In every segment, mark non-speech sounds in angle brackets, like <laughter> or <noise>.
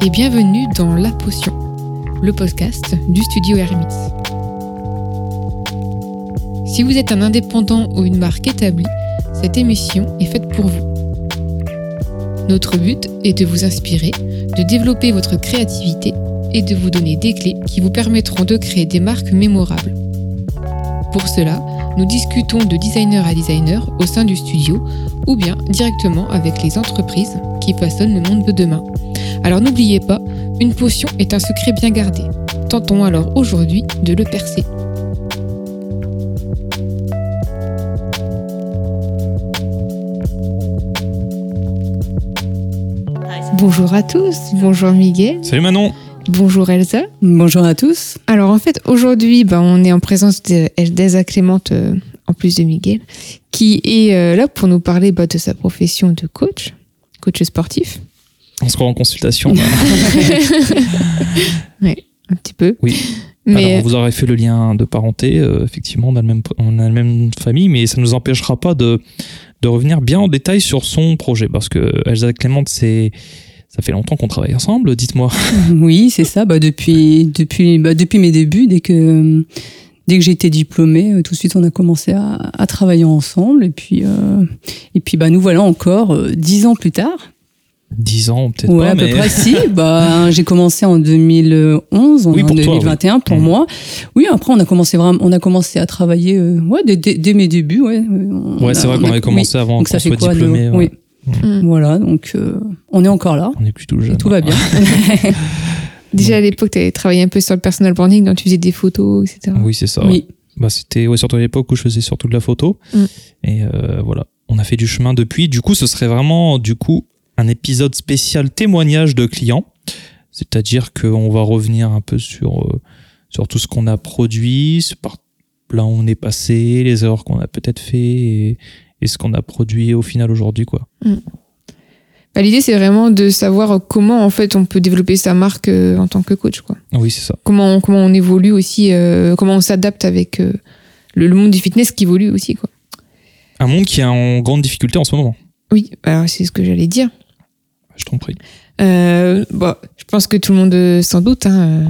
Et bienvenue dans La Potion, le podcast du studio Hermits. Si vous êtes un indépendant ou une marque établie, cette émission est faite pour vous. Notre but est de vous inspirer, de développer votre créativité et de vous donner des clés qui vous permettront de créer des marques mémorables. Pour cela, nous discutons de designer à designer au sein du studio ou bien directement avec les entreprises qui façonnent le monde de demain. Alors n'oubliez pas, une potion est un secret bien gardé. Tentons alors aujourd'hui de le percer. Bonjour à tous, bonjour Miguel. Salut Manon. Bonjour Elsa. Bonjour à tous. Alors en fait, aujourd'hui, bah, on est en présence d'Elsa Clémente, euh, en plus de Miguel, qui est euh, là pour nous parler bah, de sa profession de coach, coach sportif. On se croit en consultation. <laughs> Oui, un petit peu. oui. Mais Alors, vous aurez fait le lien de parenté. euh, effectivement, on a, le même, on a la même famille, mais ça ne nous empêchera pas de, de revenir bien en détail sur son projet. Parce que Elsa Clémente, c'est. Ça fait longtemps qu'on travaille ensemble, dites-moi. <laughs> Oui, c'est ça. Bah, depuis, depuis, bah, depuis mes débuts, dès que, dès que j'ai été diplômée, euh, tout de suite, on a commencé à, à travailler ensemble. Et puis, euh, et puis bah, nous voilà encore euh, dix ans plus tard. 10 ans, peut-être Ouais, pas, à peu mais près <laughs> si. Bah, j'ai commencé en 2011, on Oui, est en pour toi, 2021 pour Mhm. moi. Oui, après on a commencé vraiment, on a commencé à travailler, euh, ouais, dès, dès- dès mes débuts, ouais. On Ouais, c'est vrai on qu'on avait commencé avant Donc qu'on soit quoi, de- diplômé. ouais. Oui. Mm. Voilà, donc euh, on est encore là. On est plutôt Et jeune. tout va bien. <laughs> déjà à l'époque, tu avais travaillé un peu sur le personal branding, donc tu faisais des photos, etc. Oui, c'est ça. ouais. Oui. Bah, c'était ouais, surtout à l'époque où je faisais surtout de la photo. Mm. Et euh, voilà, on a fait du chemin depuis. Du coup, ce serait vraiment du coup un épisode spécial témoignage de clients. C'est-à-dire qu'on va revenir un peu sur, euh, sur tout ce qu'on a produit, par là où on est passé, les erreurs qu'on a peut-être fait et, et ce qu'on a produit au final aujourd'hui. quoi. Bah, L'idée, c'est vraiment de savoir comment en fait on peut développer sa marque euh, en tant que coach. Quoi. Oui, c'est ça. Comment, on- comment on évolue aussi, euh, comment on s'adapte avec le, le monde du fitness qui évolue aussi. Quoi. Un monde qui est en grande difficulté en ce moment. Oui, alors c'est ce que j'allais dire. Je t'en prie. Euh, bon, je pense que tout le monde euh, s'en doute. Hein, euh,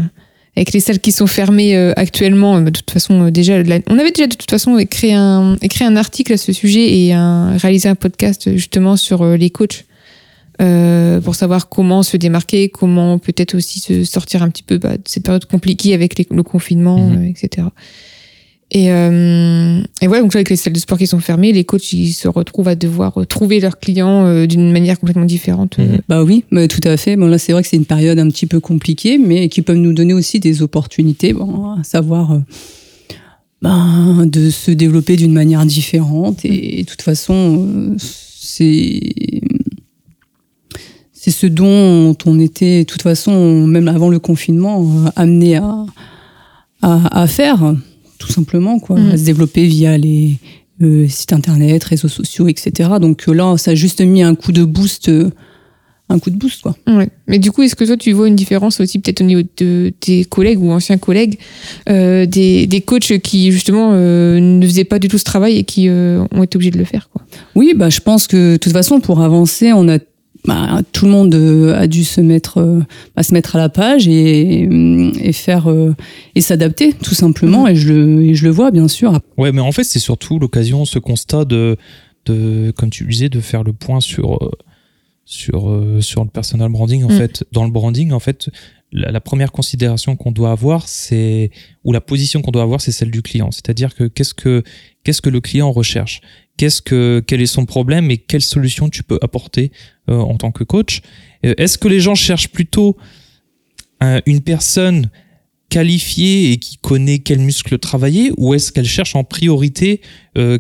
avec les salles qui sont fermées euh, actuellement, euh, de toute façon, déjà, la- on avait déjà de toute façon écrit un, écrit un article à ce sujet et un, réalisé un podcast justement sur les coachs euh, pour savoir comment se démarquer, comment peut-être aussi se sortir un petit peu bah, de cette période compliquée avec les- le confinement, Mhm. etc. Et, euh, et ouais, donc là, avec les salles de sport qui sont fermées, les coachs ils se retrouvent à devoir euh, trouver leurs clients euh, d'une manière complètement différente. Mhm. Bah oui, bah, tout à fait. Bon, là, c'est vrai que c'est une période un petit peu compliquée, mais qui peuvent nous donner aussi des opportunités, bon, à savoir euh, ben, de se développer d'une manière différente. Et, de toute façon, euh, c'est c'est ce dont on était, de toute façon, même avant le confinement, amené à, à, à faire, tout simplement, quoi, Mm. à se développer via les euh, sites internet, réseaux sociaux, etc. Donc euh, là, ça a juste mis un coup de boost, euh, un coup de boost, quoi. Ouais. Mais du coup, est-ce que toi, tu vois une différence aussi peut-être au niveau de tes collègues ou anciens collègues, euh, des, des coachs qui justement euh, ne faisaient pas du tout ce travail et qui euh, ont été obligés de le faire quoi? Oui, bah, je pense que de toute façon, pour avancer, on a bah, tout le monde euh, a dû se mettre, euh, bah, se mettre à la page et, euh, et faire et s'adapter tout simplement. Et je le, et je le vois bien sûr. Ouais, mais en fait, c'est surtout l'occasion, ce constat de, de, comme tu disais, de faire le point sur, sur, sur le personal branding. En Mm. fait, dans le branding, en fait, la, la première considération qu'on doit avoir, c'est, ou la position qu'on doit avoir, c'est celle du client. C'est-à-dire que qu'est-ce que, qu'est-ce que le client recherche? Qu'est-ce que, quel est son problème et quelle solution tu peux apporter euh, en tant que coach? Euh, Est-ce que les gens cherchent plutôt euh, une personne qualifiée et qui connaît quel muscle travailler ou est-ce qu'elle cherche en priorité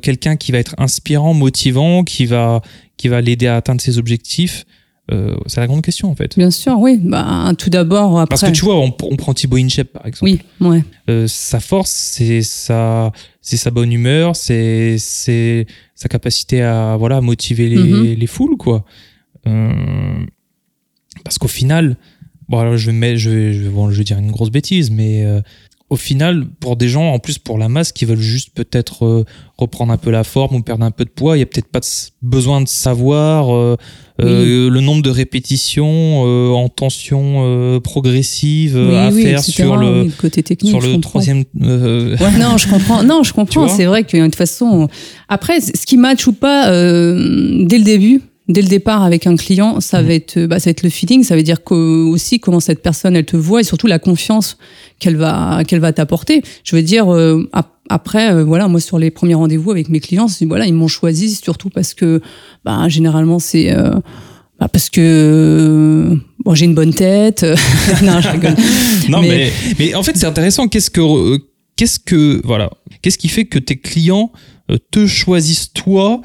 quelqu'un qui va être inspirant, motivant, qui va, qui va l'aider à atteindre ses objectifs Euh, C'est la grande question en fait. Bien sûr, oui. Bah, tout d'abord, après. Parce que tu vois, on, on prend Thibaut Inchep par exemple. Oui, ouais. Euh, sa force, c'est sa, c'est sa bonne humeur, c'est, c'est sa capacité à voilà motiver les, Mhm. les foules quoi. Euh, parce qu'au final, bon alors je vais, je vais, je vais, bon, je vais dire une grosse bêtise, mais au final, pour des gens, en plus pour la masse, qui veulent juste peut-être euh, reprendre un peu la forme ou perdre un peu de poids, il y a peut-être pas de besoin de savoir euh, euh, le nombre de répétitions euh, en tension euh, progressive Oui, à oui, faire etc. sur le, côté technique. sur le troisième. euh, Ouais, non, je comprends. Non, je <laughs> comprends. C'est vrai que de toute façon, après, ce qui match ou pas euh, dès le début, dès le départ avec un client, ça Mhm. va être, bah, ça va être le feeling. Ça veut dire que, aussi comment cette personne elle te voit et surtout la confiance qu'elle va qu'elle va t'apporter. Je veux dire, euh, ap- après, euh, voilà, moi sur les premiers rendez-vous avec mes clients, voilà, ils m'ont choisi surtout parce que, bah, généralement c'est euh, bah, parce que euh, bon, j'ai une bonne tête. <laughs> non, je rigole. <laughs> Non, Mais- mais, mais, en fait, c'est intéressant. Qu'est-ce que, euh, qu'est-ce que, voilà, qu'est-ce qui fait que tes clients euh, te choisissent toi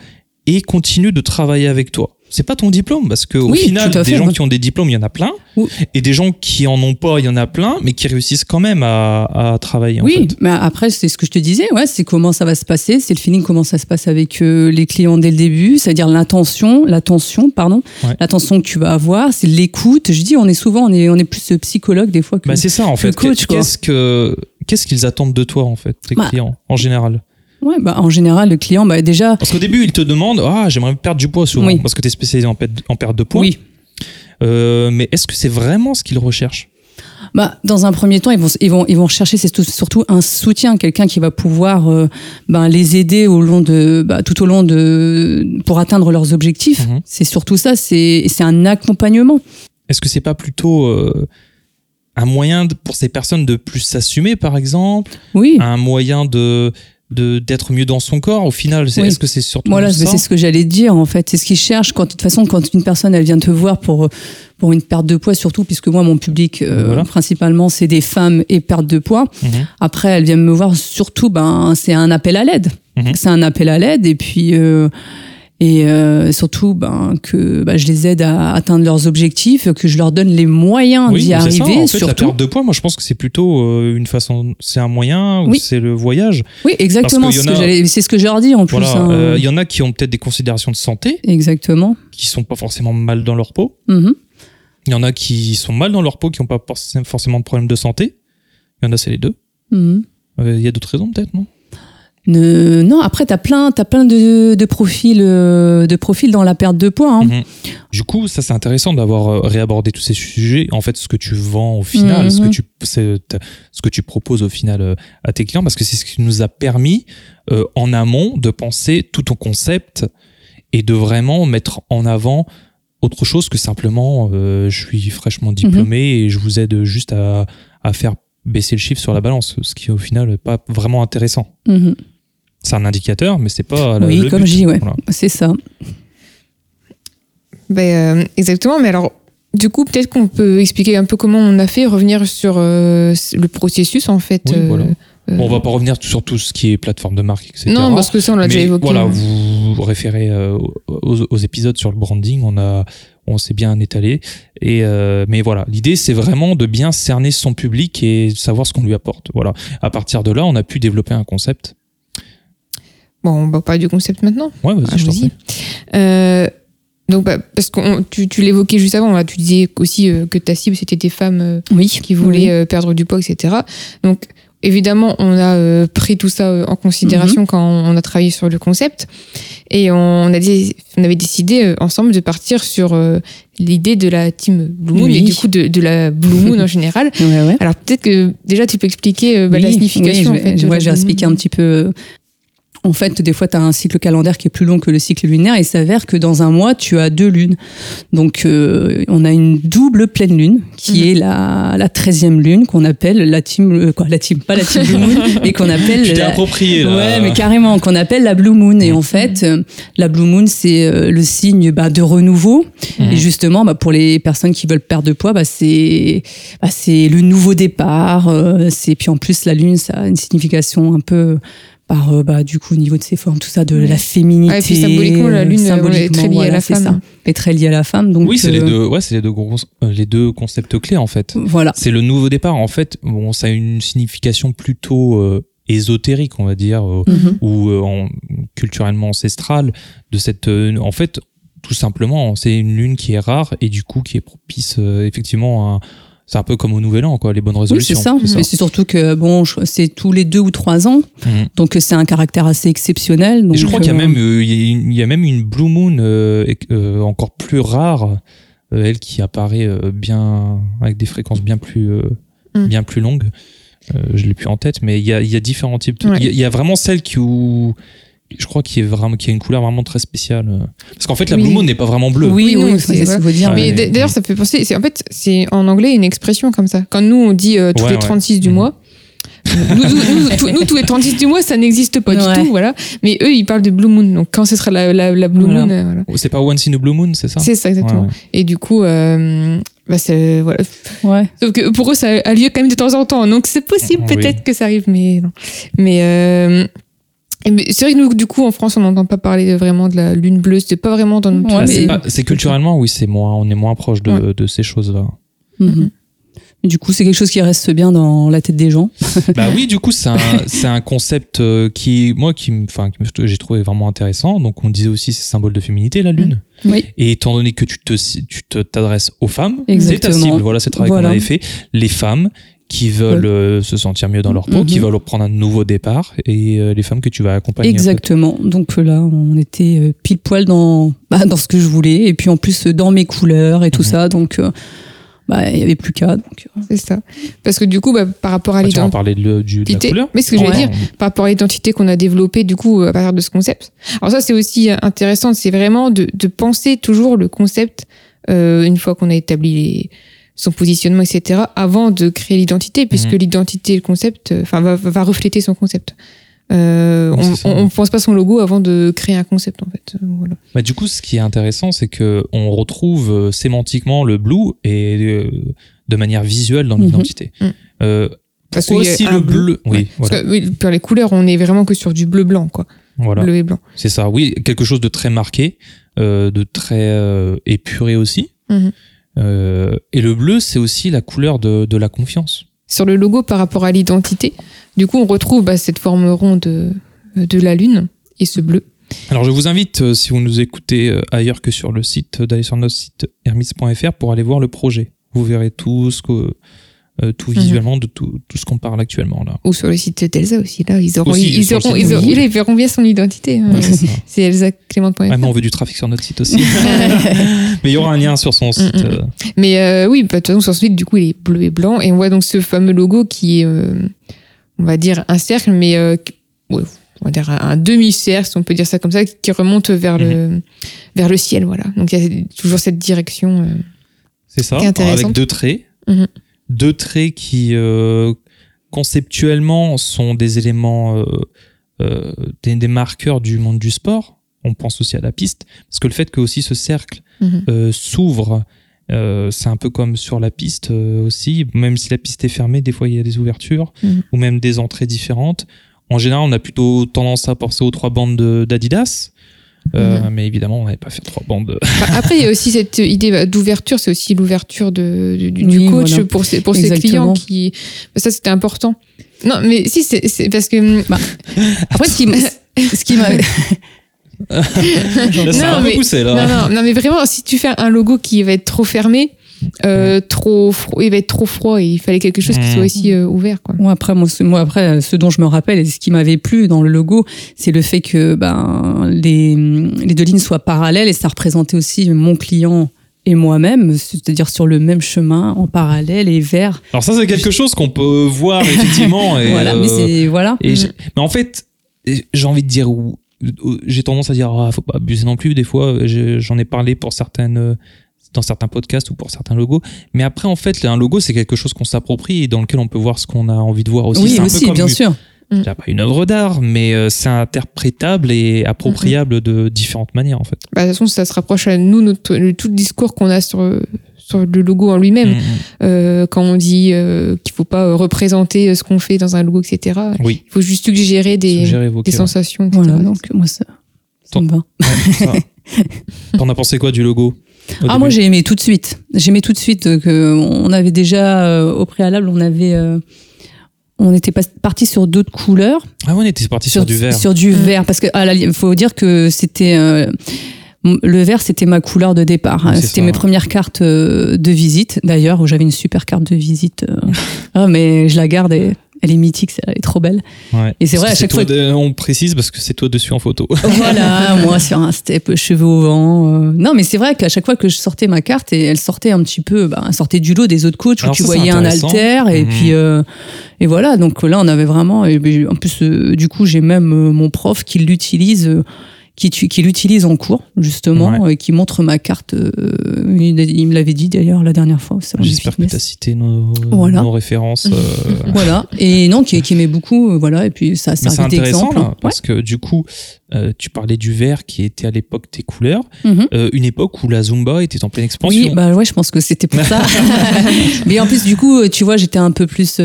et continuent de travailler avec toi C'est pas ton diplôme, parce que au Oui, final, des gens qui ont des diplômes, il y en a plein, Oui. et des gens qui en ont pas, il y en a plein, mais qui réussissent quand même à, à travailler. en Oui, fait. mais après, c'est ce que je te disais, ouais, c'est comment ça va se passer, c'est le feeling, comment ça se passe avec euh, les clients dès le début, c'est-à-dire l'intention, l'attention, pardon, Ouais. l'attention que tu vas avoir, c'est l'écoute. Je dis, on est souvent, on est, on est plus euh, psychologue des fois que. Bah, c'est ça en fait. Qu'est-ce que qu'est-ce qu'ils attendent de toi en fait, tes Bah. clients en général? Ouais, bah, en général, le client, bah, déjà, Parce qu'au début, ils te demandent ah j'aimerais perdre du poids souvent Oui. parce que tu es spécialisé en, perte- en perte de poids. oui. Euh, mais est-ce que c'est vraiment ce qu'ils recherchent? Bah, dans un premier temps, ils vont, ils vont, ils vont chercher c'est tout- surtout un soutien, quelqu'un qui va pouvoir euh, ben, les aider au long de, bah, tout au long de, pour atteindre leurs objectifs. Mhm. C'est surtout ça, c'est, c'est un accompagnement. Est-ce que c'est pas plutôt euh, un moyen de- pour ces personnes de plus s'assumer, par exemple? Oui. Un moyen de de- d'être mieux dans son corps au final c'est- Oui. Est-ce que c'est surtout Voilà, c'est ce que j'allais dire en fait. C'est ce qu'ils cherchent. Quand, de toute façon, quand une personne elle vient te voir pour pour une perte de poids, surtout puisque moi mon public euh, Voilà. principalement c'est des femmes et perte de poids. Mhm. Après, elles viennent me voir surtout, ben c'est un appel à l'aide. Mhm. C'est un appel à l'aide et puis euh, et euh, surtout ben que ben, je les aide à atteindre leurs objectifs, que je leur donne les moyens Oui, d'y c'est ça, arriver. en fait, la surtout. perte de poids, moi je pense que c'est plutôt euh, une façon, c'est un moyen ou Oui. c'est le voyage. Oui, exactement. C'est ce, que a- ce que je leur dis en plus. Voilà, hein. euh, il y en a qui ont peut-être des considérations de santé, Exactement. qui sont pas forcément mal dans leur peau. Mhm. Il y en a qui sont mal dans leur peau, qui n'ont pas forc- forcément de problème de santé. Il y en a, c'est les deux. Mhm. Euh, Il y a d'autres raisons peut-être, non? Ne- non, après, tu as plein, t'as plein de, de, profils, euh, de profils dans la perte de poids. hein. Mhm. Du coup, ça c'est intéressant d'avoir euh, réabordé tous ces sujets. En fait, ce que tu vends au final, Mhm. ce que tu c'est, t'as- ce que tu proposes au final euh, à tes clients, parce que c'est ce qui nous a permis euh, en amont de penser tout ton concept et de vraiment mettre en avant autre chose que simplement euh, je suis fraîchement diplômé et je vous aide juste à, à faire baisser le chiffre sur la balance, ce qui au final n'est pas vraiment intéressant. C'est un indicateur, mais c'est pas la- Oui, le comme but. je dis, ouais. Voilà. C'est ça. Ben, euh, exactement, mais alors, du coup, peut-être qu'on peut expliquer un peu comment on a fait, revenir sur euh, le processus, en fait. Oui, euh, voilà. euh, Bon, on va pas revenir sur tout ce qui est plateforme de marque, etc. Non, parce que ça, on l'a déjà évoqué. Voilà, vous vous référez euh, aux, aux épisodes sur le branding, on a, on s'est bien étalé. Et euh, mais voilà, l'idée c'est vraiment de bien cerner son public et de savoir ce qu'on lui apporte. Voilà. À partir de là, on a pu développer un concept. Bon, on va parler du concept maintenant. Ouais, vas-y, je t'en. Euh, donc, bah, parce que tu, tu l'évoquais juste avant, là, tu disais aussi euh, que ta cible, c'était des femmes euh, Oui. qui voulaient Oui. euh, perdre du poids, etc. Donc, évidemment, on a euh, pris tout ça euh, en considération Mhm. quand on a travaillé sur le concept. Et on, a dit, on avait décidé euh, ensemble de partir sur euh, l'idée de la team Blue Moon Oui. et du coup de, de la Blue Moon en général. <laughs> Ouais, ouais. Alors, peut-être que déjà, tu peux expliquer euh, bah, la Oui, signification. oui, en fait, je de vais, la ouais, je vais Blue expliquer Moon. un petit peu. En fait, des fois, tu as un cycle calendaire qui est plus long que le cycle lunaire et il s'avère que dans un mois, tu as deux lunes. Donc, euh, on a une double pleine lune qui Mhm. est la, la 13e lune qu'on appelle la team, euh, quoi, la team, pas la team Blue Moon, <laughs> mais qu'on appelle Tu t'es la- approprié là. Ouais, mais carrément, qu'on appelle la Blue Moon. Et Mhm. en fait, euh, la Blue Moon, c'est euh, le signe bah, de renouveau. Mhm. Et justement, bah, pour les personnes qui veulent perdre de poids, bah, c'est bah, le nouveau départ. euh, c'est puis en plus, la Lune, ça a une signification un peu par euh, bah, du coup au niveau de ses formes, tout ça, de Ouais. la féminité. Ah, et puis symboliquement, la Lune, euh, symboliquement, est très liée à la femme. ça. Est très liée à la femme. Donc, Oui, c'est les euh, deux. Ouais, c'est les deux gros, les deux concepts clés en fait. Voilà. C'est le nouveau départ. En fait, bon, ça a une signification plutôt euh, ésotérique, on va dire, euh, Mhm. ou euh, en- culturellement ancestrale de cette. euh, en fait, tout simplement, c'est une lune qui est rare et du coup qui est propice euh, effectivement à c'est un peu comme au Nouvel An, quoi, les bonnes Oui, résolutions. c'est ça. Mais c'est surtout que bon, c'est tous les deux ou trois ans, Mhm. donc c'est un caractère assez exceptionnel. Donc, Et je crois qu'il y a euh, même, euh, il y a même une Blue Moon euh, encore plus rare, elle qui apparaît bien avec des fréquences bien plus, Mm. bien plus longues. Je l'ai plus en tête, mais il y a, il y a différents types. de- Ouais. Il y a- il y, a vraiment celle qui où je crois qui est vraiment qui a une couleur vraiment très spéciale. euh. Parce qu'en fait, la Oui. Blue Moon n'est pas vraiment bleue. Oui, Oui, c'est ça qu'il faut dire. Ouais. Mais d'ailleurs, ça fait penser. c'est- En fait, c'est en anglais une expression comme ça. Quand nous, on dit euh, tous Ouais, les ouais. 36 du Mhm. mois. nous, nous, nous, tous- nous, tous les 36 du mois, ça n'existe pas Ouais. du tout, voilà. Mais eux, ils parlent de Blue Moon. Donc, quand ce sera la, la, la Blue Voilà. Moon, euh, voilà. C'est pas Once in a Blue Moon, c'est ça? C'est ça, exactement. Ouais, ouais. Et du coup, euh, bah, c'est, voilà. Ouais. Sauf que pour eux, ça a lieu quand même de temps en temps. Donc, c'est possible Oui. peut-être que ça arrive, mais non. Mais, euh, et mais c'est vrai que nous, du coup, en France, on n'entend pas parler de- vraiment de la lune bleue. C'est pas vraiment dans notre Ouais, Ah, c'est pas- c'est culturellement, oui, c'est moins, on est moins proche de, Ouais. de ces choses-là. Mhm. Du coup, c'est quelque chose qui reste bien dans la tête des gens. <laughs> bah oui, du coup, c'est un, c'est un concept euh, qui, moi, qui, enfin, que j'ai trouvé vraiment intéressant. Donc, on disait aussi, c'est symbole de féminité, la lune. Oui. Et étant donné que tu te, tu te t'adresses aux femmes, c'est ta Exactement. cible. Voilà, c'est le travail Voilà. qu'on avait fait. Les femmes qui veulent euh, se sentir mieux dans leur peau, qui Mhm. veulent prendre un nouveau départ, et euh, les femmes que tu vas accompagner. en fait. Exactement. Donc euh, là, on était euh, pile poil dans, <laughs> bah, dans ce que je voulais. Et puis en plus, dans mes couleurs et tout Mhm. ça. Donc, euh, bah, il y avait plus qu'à. Donc, C'est ça. Parce que du coup, bah, par rapport à Ah, tu vas en l'identité. parler de, du- de la couleur Mais ce que je Ouais. veux dire, par rapport à l'identité qu'on a développée du coup à partir de ce concept. Alors ça c'est aussi intéressant, c'est vraiment de, de penser toujours le concept euh, une fois qu'on a établi les- son positionnement, etc. avant de créer l'identité, puisque Mhm. l'identité et le concept, euh, enfin va, va refléter son concept. Euh, Oui, on, on pense pas son logo avant de créer un concept en fait. Euh, Voilà. Bah, du coup, ce qui est intéressant, c'est que on retrouve euh, sémantiquement le blue et euh, de manière visuelle dans Mhm. l'identité. Mhm. Euh, Parce aussi le bleu. Oui, Ouais. Parce que, oui, pour les couleurs, on est vraiment que sur du bleu blanc quoi, voilà. bleu et blanc. C'est ça. Oui, quelque chose de très marqué, de très épuré aussi. Euh, et le bleu, c'est aussi la couleur de, de la confiance. sur le logo par rapport à l'identité. Du coup, on retrouve bah, cette forme ronde de, de la lune et ce bleu. Alors, je vous invite, euh, si vous nous écoutez euh, ailleurs que sur le site, euh, d'aller sur notre site hermis.fr pour aller voir le projet. Vous verrez tout ce que, euh, tout Mhm. visuellement de tout, tout ce qu'on parle actuellement là. Ou sur le site d'Elsa aussi. Là, ils, auront, Aussi, ils, auront, ils, auront- ils verront bien son identité. hein. Ouais, c'est ça. <laughs> C'est elsaclément.fr. Ah, mais on veut du trafic sur notre site aussi. <laughs> <laughs> mais il y aura un lien sur son site. Mm, mm. euh, Mais euh, oui, bah, de toute façon, sur ce site, du coup, il est bleu et blanc. Et on voit donc ce fameux logo qui est, euh, on va dire, un cercle, mais euh, ouais, on va dire un, demi-cercle, si on peut dire ça comme ça, qui remonte vers, le, vers le ciel. Voilà. Donc il y a toujours cette direction. C'est ça, Qui est intéressante. avec deux traits. Mhm. Deux traits qui, euh, conceptuellement, sont des éléments, euh, euh, des, des marqueurs du monde du sport. On pense aussi à la piste. Parce que le fait que aussi ce cercle Mhm. s'ouvre, c'est un peu comme sur la piste aussi. Même si la piste est fermée, des fois il y a des ouvertures Mhm. ou même des entrées différentes. En général, on a plutôt tendance à penser aux trois bandes de- d'Adidas. Euh, Mais évidemment, on n'avait pas fait trois bandes. Après, il y a <laughs> aussi cette idée d'ouverture, c'est aussi l'ouverture de, du, du Oui, coach voilà. pour ses, pour ses clients qui. Ça, c'était important. Non, mais si, c'est parce que. Bah, Après, ce qui, m- <laughs> ce qui m'a. <laughs> Non, un peu mais- poussé, là. Non, non, non, mais vraiment, si tu fais un logo qui va être trop fermé, euh, trop il va être trop froid et il fallait quelque chose qui soit aussi euh, ouvert, quoi. Moi après, moi, ce- moi après, ce dont je me rappelle et ce qui m'avait plu dans le logo, c'est le fait que ben les, les deux lignes soient parallèles et ça représentait aussi mon client et moi-même, c'est-à-dire sur le même chemin en parallèle et vert. Alors ça, c'est quelque chose qu'on peut voir effectivement. <laughs> Et, voilà, euh, mais c'est voilà. et Mm. mais en fait, j'ai envie de dire, j'ai tendance à dire, ah, faut pas abuser non plus. Des fois, j'en ai parlé pour certaines, euh, dans certains podcasts ou pour certains logos. Mais après, en fait, un logo, c'est quelque chose qu'on s'approprie et dans lequel on peut voir ce qu'on a envie de voir aussi. oui, C'est un peu aussi, comme bien une- sûr. dirais pas une œuvre d'art, mais euh, c'est interprétable et appropriable de différentes manières, en fait. Bah, de toute façon, ça se rapproche à nous, notre, le, tout le discours qu'on a sur, sur le logo en lui-même. Mm, mm. Euh, quand on dit euh, qu'il faut pas représenter ce qu'on fait dans un logo, etc. Oui, Il faut juste suggérer des, suggérer, évoquer, des sensations, etc. Voilà, donc moi ça, ça me va. <laughs> T'en as pensé quoi du logo? Ah moi j'ai aimé tout de suite. J'ai aimé tout de suite euh, que on avait déjà euh, au préalable, on avait euh, on était parti sur d'autres couleurs, Ah ouais, on était parti sur, du vert. sur du Mm. vert parce que il faut dire que c'était euh, Le vert, c'était ma couleur de départ. hein. Oui, C'était mes premières cartes de visite, d'ailleurs, où j'avais une super carte de visite. euh. <laughs> Ah, mais je la garde, et elle est mythique, elle est trop belle. Ouais. Et c'est vrai, à chaque fois de- On précise parce que c'est toi dessus en photo. <laughs> voilà, moi sur un step, cheveux au vent. euh. Non, mais c'est vrai qu'à chaque fois que je sortais ma carte, et elle sortait un petit peu, bah, elle sortait du lot des autres coachs où Alors tu ça, voyais un alter et Mhm. puis euh, et voilà. Donc là, on avait vraiment. Et en plus, euh, du coup, j'ai même euh, mon prof qui l'utilise. Qui, l'utilise en cours justement et qui montre ma carte euh, il, il me l'avait dit d'ailleurs la dernière fois J'espère que tu as cité nos, Voilà. nos références. euh, <laughs> voilà et non qui, qui aimait beaucoup euh, voilà et puis ça c'est intéressant d'exemple là, Ouais. parce que du coup, euh, tu parlais du vert qui était à l'époque tes couleurs, Mhm. une époque où la Zumba était en pleine expansion. Oui, bah ouais, je pense que c'était pour ça. <laughs> <laughs> Mais en plus, du coup, tu vois, j'étais un peu plus.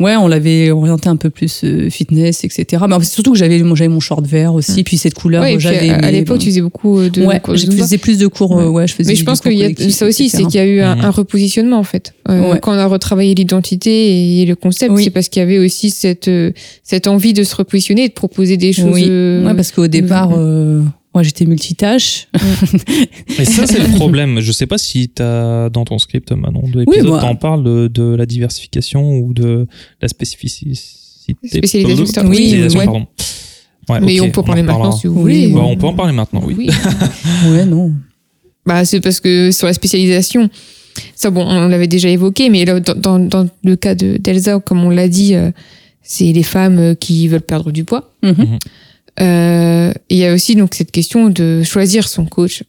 Euh, Ouais, on l'avait orienté un peu plus euh, fitness, etc. Mais surtout que j'avais j'avais mon short vert aussi, puis cette couleur, Ouais, j'avais. à, l'époque, bon. tu faisais beaucoup euh, de Ouais, cours je faisais plus de cours. euh, Ouais, je faisais Mais je pense cours qu'il y a ça aussi, c'est qu'il y a eu un, un repositionnement en fait. Euh, Ouais. Quand on a retravaillé l'identité et le concept, Oui. c'est parce qu'il y avait aussi cette euh, cette envie de se repositionner et de proposer des choses. Oui. euh, Ouais, parce qu'au départ, euh, moi, j'étais multitâche. Et ça, c'est le <laughs> problème. Je sais pas si tu as dans ton script, Manon, de l'épisode, moi- t'en parles de, de la diversification ou de la spécificité. Spécialisation, oui, Spécialisation, ouais. pardon. Ouais, Mais on peut en en parler maintenant si vous Oui, voulez. Bah, on peut en parler maintenant, oui. <laughs> Ouais, non. Bah, c'est parce que sur la spécialisation, ça, bon, on l'avait déjà évoqué, mais là, dans, le cas de d'Elsa, comme on l'a dit, euh, c'est les femmes euh, qui veulent perdre du poids. Mhm. Euh, et il y a aussi donc cette question de choisir son coach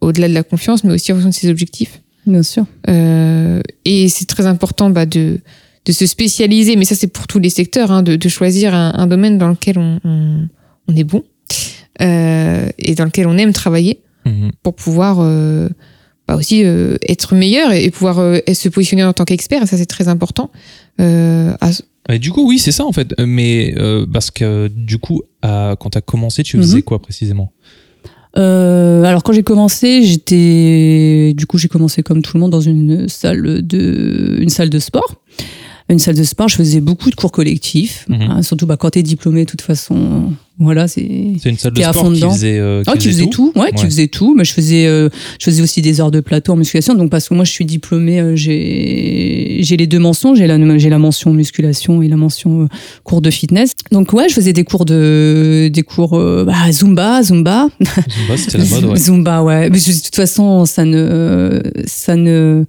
au-delà de la confiance, mais aussi en fonction de ses objectifs. Bien sûr. Euh, et c'est très important bah, de, de se spécialiser, mais ça c'est pour tous les secteurs, hein, de, de choisir un, un domaine dans lequel on, on, on est bon euh, et dans lequel on aime travailler Mhm. pour pouvoir euh, bah aussi euh, être meilleur et, et pouvoir euh, se positionner en tant qu'expert. Et ça, c'est très important. Euh, à- Et du coup, oui, c'est ça en fait. Mais euh, parce que du coup, à- quand tu as commencé, tu faisais Mhm. quoi précisément? Euh, alors quand j'ai commencé, j'étais du coup j'ai commencé comme tout le monde dans une salle de une salle de sport. Une salle de sport, je faisais beaucoup de cours collectifs, Mhm. hein, surtout bah, quand t'es diplômé, de toute façon, voilà, c'est C'est une salle de sport fond qui dedans. faisait, euh, ah, qui faisait tout, ouais, qui faisait tout. Mais je faisais, euh, je faisais aussi des heures de plateau en musculation. Donc parce que moi, je suis diplômée, euh, j'ai, j'ai les deux mentions. J'ai la, j'ai la mention musculation et la mention euh, cours de fitness. Donc ouais, je faisais des cours de, des cours euh, bah, zumba, zumba. Zumba, c'était la mode, <laughs> ouais. Zumba, ouais. Mais de toute façon, ça ne, ça ne.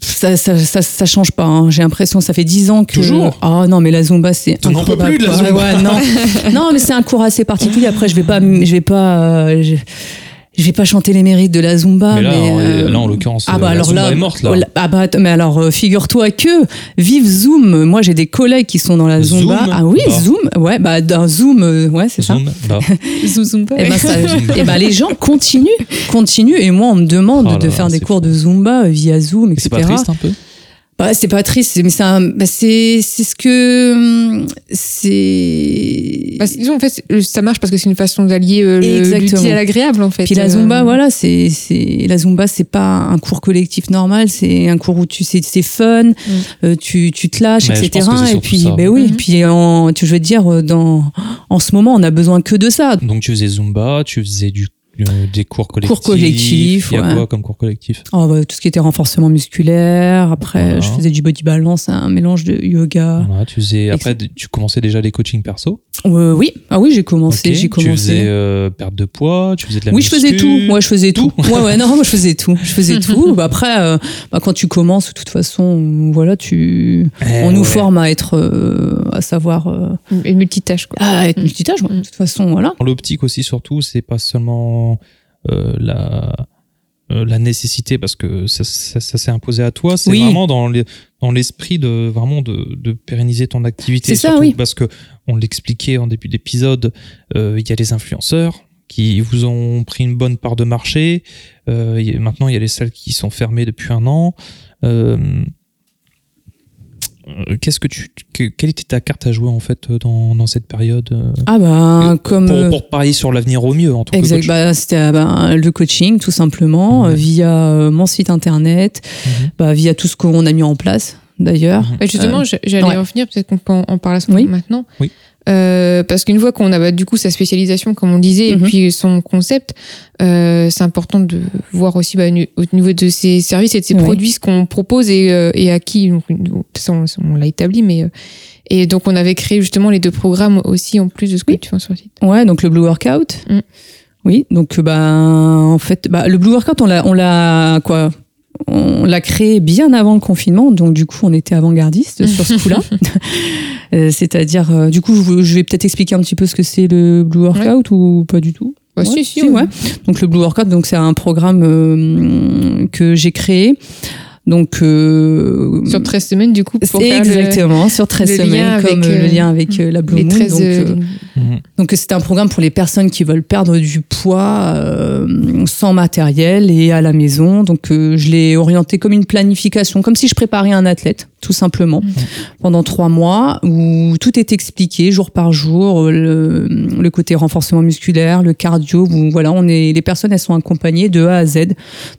Ça, ça, ça, ça change pas. hein. J'ai l'impression, ça fait 10 ans que. Toujours Ah non, mais la Zumba, c'est. Peux incroyable, plus de la. Zumba. Ouais, non. <laughs> non, mais c'est un cours assez particulier. Après, je vais pas, je vais pas, euh, je, je vais pas chanter les mérites de la Zumba. Mais là, mais, en- euh, là, en l'occurrence, ah bah la alors Zumba là, est morte là. oh là- ah bah attends, mais alors euh, figure-toi que vive Zoom. Moi, j'ai des collègues qui sont dans la Zoom Zumba. ah oui, Bah. Zoom. Ouais, bah d'un Zoom, euh, ouais, c'est ça. Zoom, bah. <laughs> Zoom, zoom, Eh ben, ça- eh ben, les gens continuent, continuent, et moi on me demande Oh là de faire des cours de Zumba euh, via Zoom, C'est etc. pas triste un peu? Bah, c'est pas triste, mais c'est un- bah, c'est c'est ce que hum, c'est. Bah, disons, en fait, ça marche parce que c'est une façon d'allier euh, l'utile à l'agréable, en fait. Puis la Euh, Zumba, voilà, c'est c'est la Zumba, c'est pas un cours collectif normal, c'est un cours où tu c'est c'est fun, euh, tu tu te lâches, Mais etc. Et puis ça. ben oui, Mhm. puis en, tu je veux dire dans en ce moment, on a besoin que de ça. Donc tu faisais Zumba, tu faisais du, des cours collectifs. collectifs, Il y a ouais. quoi comme cours collectif? Oh, bah, tout ce qui était renforcement musculaire. Après, Voilà. je faisais du body balance, un mélange de yoga. Voilà, tu faisais, après, tu commençais déjà les coachings perso? Euh, oui, ah oui, j'ai commencé, j'ai Tu commencé. faisais euh, perte de poids, tu faisais de la oui, je faisais tout. Moi, je faisais tout. Tout Ouais, ouais, non, moi, je faisais tout. Je faisais <laughs> tout. Bah, après, euh, bah, quand tu commences, de toute façon, voilà, tu, Eh on nous ouais. forme à être, euh, à savoir, euh, Une multitâche, quoi. à être multitâche. ouais. Mm. De toute façon, voilà. L'optique aussi, surtout, c'est pas seulement euh, la, euh, la nécessité, parce que ça, ça, ça s'est imposé à toi, c'est Oui. vraiment dans les- dans l'esprit de vraiment de, de pérenniser ton activité. C'est ça, oui. Parce que on l'expliquait en début d'épisode, euh, il y a les influenceurs qui vous ont pris une bonne part de marché. Euh, maintenant, il y a les salles qui sont fermées depuis un an. Euh, Qu'est-ce que tu, que- quelle était ta carte à jouer en fait dans, dans cette période euh, Ah, bah, comme. pour, euh, pour parier sur l'avenir au mieux en tant que Exact, coach. bah, c'était euh, bah, le coaching tout simplement Ouais. euh, via euh, mon site internet, Mhm. bah, via tout ce qu'on a mis en place d'ailleurs. Mhm. Bah, justement, Euh, j'a- j'allais ouais. en venir, peut-être qu'on peut en, en parler à ce Oui. maintenant. Oui. Euh, parce qu'une fois qu'on a bah, du coup sa spécialisation, comme on disait, et Mhm. puis son concept, euh, c'est important de voir aussi bah, au niveau de ses services et de ses Ouais. produits ce qu'on propose et, euh, et à qui. Donc, on, l'a établi, mais euh, et donc on avait créé justement les deux programmes aussi en plus de ce que Oui. tu fais sur le site. Ouais, donc le Blue Workout. Mm. Oui, donc ben en fait, bah, le Blue Workout, on l'a, on l'a quoi On l'a créé bien avant le confinement, donc du coup, on était avant-gardiste sur ce coup-là. <laughs> Euh, C'est-à-dire, euh, du coup, je, vais peut-être expliquer un petit peu ce que c'est le Blue Workout ou pas du tout? Bah, Ouais, si, si, si, on- ouais. Donc le Blue Workout, donc c'est un programme euh, que j'ai créé. Donc euh, Sur 13 semaines, du coup, pour le- exactement sur 13 le lien semaines, avec, comme euh, euh, le lien avec euh, la Blue les Moon. 13 donc, euh, Mhm. donc c'est un programme pour les personnes qui veulent perdre du poids euh, sans matériel et à la maison. Donc euh, je l'ai orienté comme une planification, comme si je préparais un athlète, tout simplement, pendant trois mois où tout est expliqué jour par jour, euh, le, le côté renforcement musculaire, le cardio. Où, voilà, on est les personnes elles sont accompagnées de A à Z. Donc euh,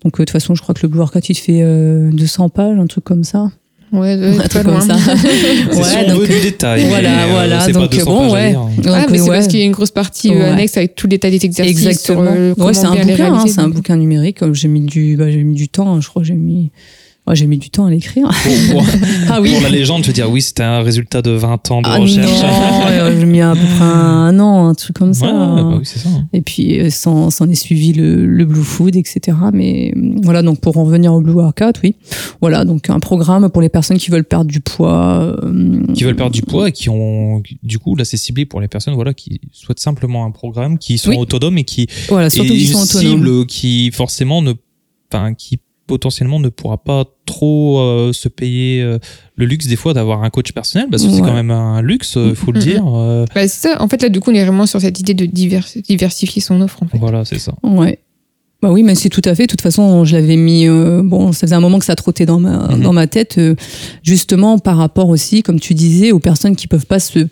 de toute façon je crois que le Blue Workout il fait euh, 200 pages, un truc comme ça. Ouais, ouais, Un truc loin. comme ça. <laughs> C'est Ouais, si on donc, veut du détail. voilà, euh, voilà, c'est pas donc, 200 bon, ouais. lire. Ah, mais c'est ouais. parce qu'il y a une grosse partie Ouais. annexe avec tous les tas des exercices Exactement. sur euh, ouais, c'est un bouquin, hein, c'est un bouquin numérique. J'ai mis du, bah, j'ai mis du temps. hein, Je crois j'ai mis, ouais, j'ai mis du temps à l'écrire. Pour, pour- <laughs> Ah oui. pour la légende, je veux dire, oui, c'était un résultat de 20 ans de Ah recherche. non, j'ai mis à peu près un an, un truc comme Ouais, ça. bah oui, c'est ça. hein. Et puis, euh, s'en est suivi le, le Blue Food, etc. Mais euh, voilà, donc pour en revenir au Blue Workout, oui. Voilà, donc un programme pour les personnes qui veulent perdre du poids. euh, Qui veulent perdre du poids et qui ont, du coup, là, c'est ciblé pour les personnes, voilà, qui souhaitent simplement un programme, qui sont Oui. autonomes et qui, Voilà, surtout et qu'ils sont autonomes. cible qui forcément ne, enfin, qui potentiellement ne pourra pas trop euh, se payer euh, le luxe des fois d'avoir un coach personnel parce que c'est quand même un luxe, il faut le Mhm. dire. euh, Bah, c'est ça. En fait, là, du coup, on est vraiment sur cette idée de divers- diversifier son offre, en fait. voilà, c'est ça. Ouais. Bah oui, mais c'est tout à fait. De toute façon, je l'avais mis. euh, bon, ça faisait un moment que ça trottait dans ma Mhm. dans ma tête, euh, justement par rapport aussi, comme tu disais, aux personnes qui peuvent pas se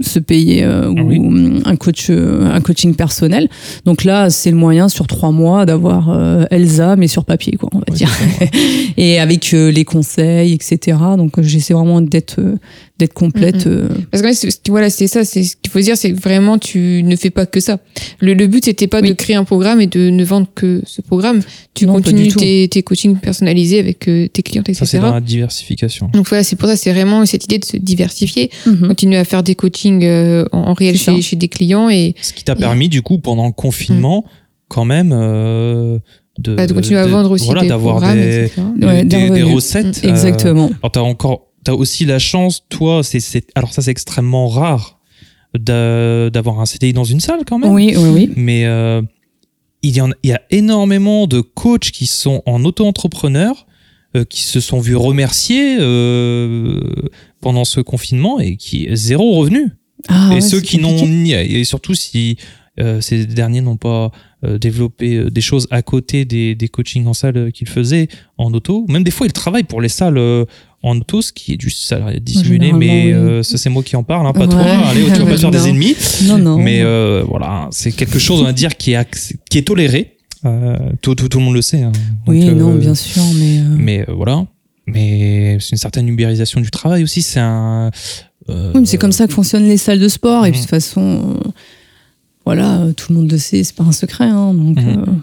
se payer euh, Ah ou un coach euh, un coaching personnel. Donc là c'est le moyen sur trois mois d'avoir euh, Elsa mais sur papier quoi on va dire. <laughs> et avec euh, les conseils etc donc j'essaie vraiment d'être euh, d'être complète euh, Parce que voilà, c'est ça. C'est ce qu'il faut se dire, c'est que vraiment, tu ne fais pas que ça. Le, le but, c'était pas Oui. de créer un programme et de ne vendre que ce programme. Tu Non, continues tes, tes coachings personnalisés avec euh, tes clientes, etc. Ça, c'est dans la diversification. Donc voilà, c'est pour ça, c'est vraiment cette idée de se diversifier, mhm. continuer à faire des coachings euh, en, en réel chez, chez des clients et Ce qui t'a permis, du coup, pendant le confinement, quand même, euh, de, bah, de continuer à vendre aussi voilà, des d'avoir programmes, des, des- Ouais, des, des des revenus. recettes. euh, exactement alors, t'as encore, t'as aussi la chance, toi, c'est, c'est, alors ça, c'est extrêmement rare d'a- d'avoir un CDI dans une salle quand même. oui oui oui Mais euh, il, y en, il y a énormément de coachs qui sont en auto-entrepreneur, euh, qui se sont vus remercier euh, pendant ce confinement et qui zéro revenu. Ah et ouais, ceux qui n'ont ni et surtout si ces derniers n'ont pas développé des choses à côté des, des coachings en salle qu'ils faisaient en auto. Même des fois, ils travaillent pour les salles en ce qui est du salarié dissimulé, mais euh, ça c'est moi qui en parle, hein, pas Ouais. toi. Allez, tu vas pas te faire des ennemis. non non Mais euh, voilà, c'est quelque chose, on va dire, qui est, acc- qui est toléré. Euh, tout, tout, tout le monde le sait. hein. oui non bien sûr mais Mais voilà. Mais c'est une certaine ubérisation du travail aussi. C'est un. Oui, mais c'est comme ça que fonctionnent les salles de sport. Et puis, de Mhm. toute façon, voilà, tout le monde le sait, c'est pas un secret. Hein, donc, Mhm.